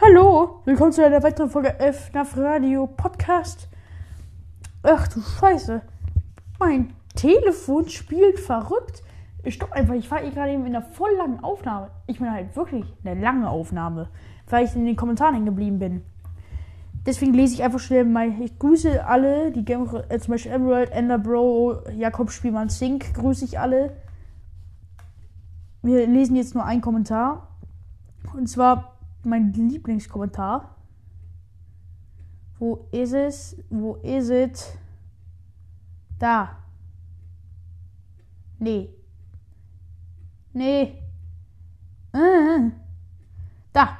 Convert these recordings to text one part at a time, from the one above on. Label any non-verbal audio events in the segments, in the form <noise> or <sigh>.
Hallo, willkommen zu einer weiteren Folge FNAF Radio Podcast. Ach du Scheiße, mein Telefon spielt verrückt. Stopp einfach, ich war eh gerade eben in einer voll langen Aufnahme. Ich meine halt wirklich eine lange Aufnahme, weil ich in den Kommentaren hängen geblieben bin. Deswegen lese ich einfach schnell mal. Ich grüße alle, die Game, äh, zum Beispiel Emerald, Enderbro, Jakob Spielmann Zink, grüße ich alle. Wir lesen jetzt nur einen Kommentar. Und zwar mein Lieblingskommentar. Wo ist es? Wo ist es? Da. Nee. Nee. Äh. Da.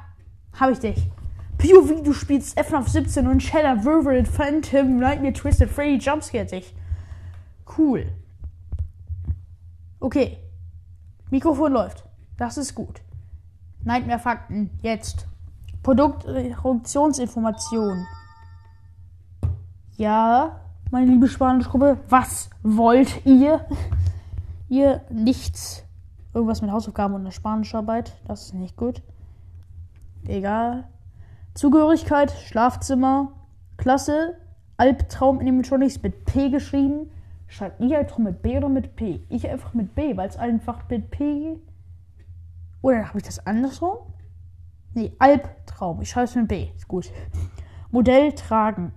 Hab ich dich. POV, du spielst FNAF 17 und Shadow Wolverine Phantom Nightmare Twisted Freddy Jumpscare dich. Cool. Okay. Mikrofon läuft. Das ist gut. Nightmare Fakten. Jetzt. Produktionsinformation. Ja, meine liebe Spanischgruppe, was wollt ihr? Ihr nichts. Irgendwas mit Hausaufgaben und einer Spanischarbeit. Das ist nicht gut. Egal. Zugehörigkeit, Schlafzimmer, Klasse, Albtraum Animatronics mit P geschrieben. Schreibt ihr Albtraum mit B oder mit P? Ich einfach mit B, weil es einfach mit P. Oder habe ich das andersrum? Nee, Albtraum. Ich schreibe es mit B. Ist gut. Modell tragen.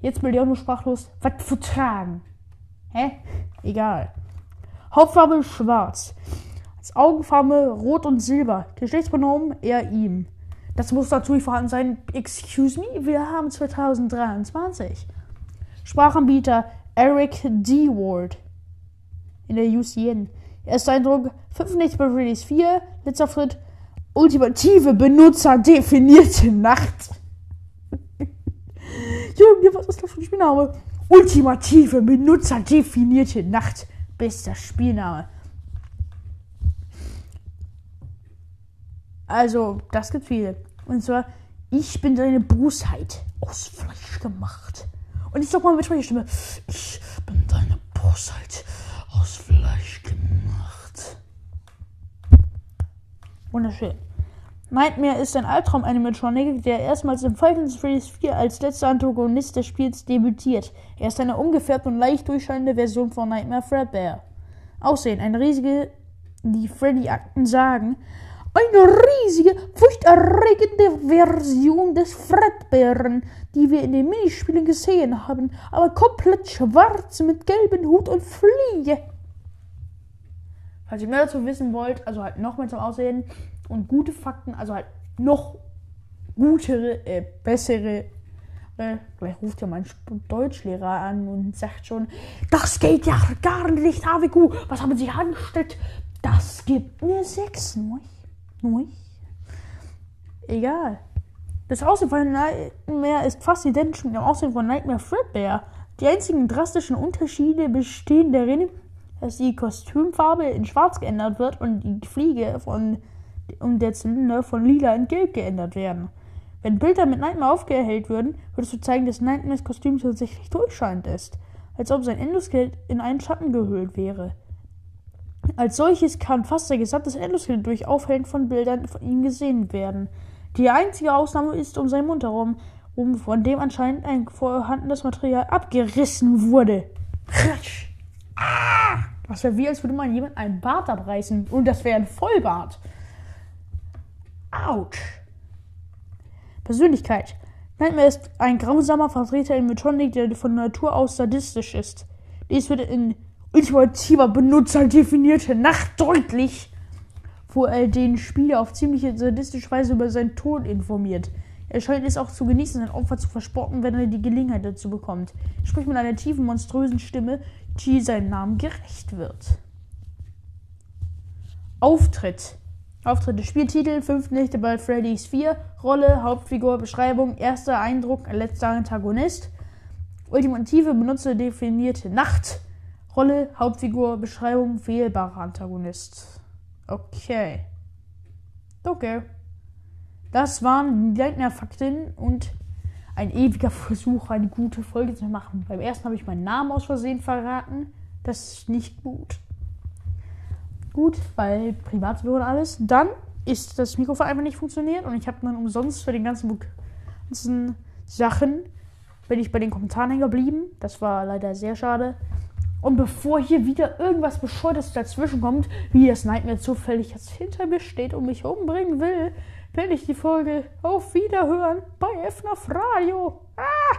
Jetzt bin ich auch nur sprachlos. Was für tragen? Hä? Egal. Hauptfarbe schwarz. Als Augenfarbe rot und silber. Geschlechtspronomen er ihm. Das muss natürlich vorhanden sein. Excuse me, wir haben 2023. Sprachanbieter Eric D. Ward in der UCN. Erster Eindruck: 95 bei Release 4. Letzter Schritt: ultimative benutzerdefinierte Nacht. <laughs> Junge, was ist das für ein Spielname? Ultimative benutzerdefinierte Nacht. Bester Spielname. Also, das gibt viele. Und zwar, ich bin deine Bosheit aus Fleisch gemacht. Und ich sag mal mit meiner Stimme, ich bin deine Bosheit aus Fleisch gemacht. Wunderschön. Nightmare ist ein Albtraum-Animatronic, der erstmals in Final Fantasy 4 als letzter Antagonist des Spiels debütiert. Er ist eine ungefärbte und leicht durchscheinende Version von Nightmare Fredbear. Aussehen, eine riesige, die Freddy-Akten sagen, eine riesige, furchterregende Version des Fredbären, die wir in den Minispielen gesehen haben, aber komplett schwarz mit gelbem Hut und Fliege. Falls ihr mehr dazu wissen wollt, also halt noch mehr zum Aussehen und gute Fakten, also halt noch gutere, äh, bessere. Äh, gleich ruft ja mein Deutschlehrer an und sagt schon, das geht ja gar nicht, HWQ, was haben Sie angestellt? Das gibt mir sechs, nicht? Nicht? Egal. Das Aussehen von Nightmare ist fast identisch mit dem Aussehen von Nightmare Fredbear. Die einzigen drastischen Unterschiede bestehen darin, dass die Kostümfarbe in schwarz geändert wird und die Fliege von, und der Zylinder von lila in gelb geändert werden. Wenn Bilder mit Nightmare aufgehellt würden, würdest du zeigen, dass Nightmares Kostüm tatsächlich durchscheinend ist. Als ob sein Endoskelett in einen Schatten gehüllt wäre. Als solches kann fast der gesamte Endoskelett durch Aufhellen von Bildern von ihm gesehen werden. Die einzige Ausnahme ist um seinen Mund herum, um von dem anscheinend ein vorhandenes Material abgerissen wurde. Ah! Das wäre wie, als würde man jemand einen Bart abreißen. Und das wäre ein Vollbart. Autsch. Persönlichkeit. Nightmare ist ein grausamer Vertreter in Metonic, der von Natur aus sadistisch ist. Dies wird in ultimativer Benutzer definierte Nacht deutlich, wo er den Spieler auf ziemliche sadistische Weise über seinen Tod informiert. Er scheint es auch zu genießen, sein Opfer zu verspotten, wenn er die Gelegenheit dazu bekommt. Er spricht mit einer tiefen, monströsen Stimme, die seinem Namen gerecht wird. Auftritt. Auftritt des Spieltitel, 5 Nächte bei Freddy's 4, Rolle, Hauptfigur, Beschreibung, erster Eindruck, letzter Antagonist, ultimative benutzerdefinierte Nacht, Rolle, Hauptfigur, Beschreibung, wählbarer Antagonist. Okay. Okay. Das waren die Leitner-Fakten und ein ewiger Versuch, eine gute Folge zu machen. Beim ersten habe ich meinen Namen aus Versehen verraten. Das ist nicht gut. Gut, weil Privatsphäre und alles. Dann ist das Mikrofon einfach nicht funktioniert und ich habe dann umsonst für den ganzen, ganzen Sachen bin ich bei den Kommentaren hängen geblieben. Das war leider sehr schade. Und bevor hier wieder irgendwas Bescheuertes dazwischen kommt, wie das Nightmare zufällig jetzt hinter mir steht und mich umbringen will, will ich die Folge auf Wiederhören bei FNAF Radio. Ah!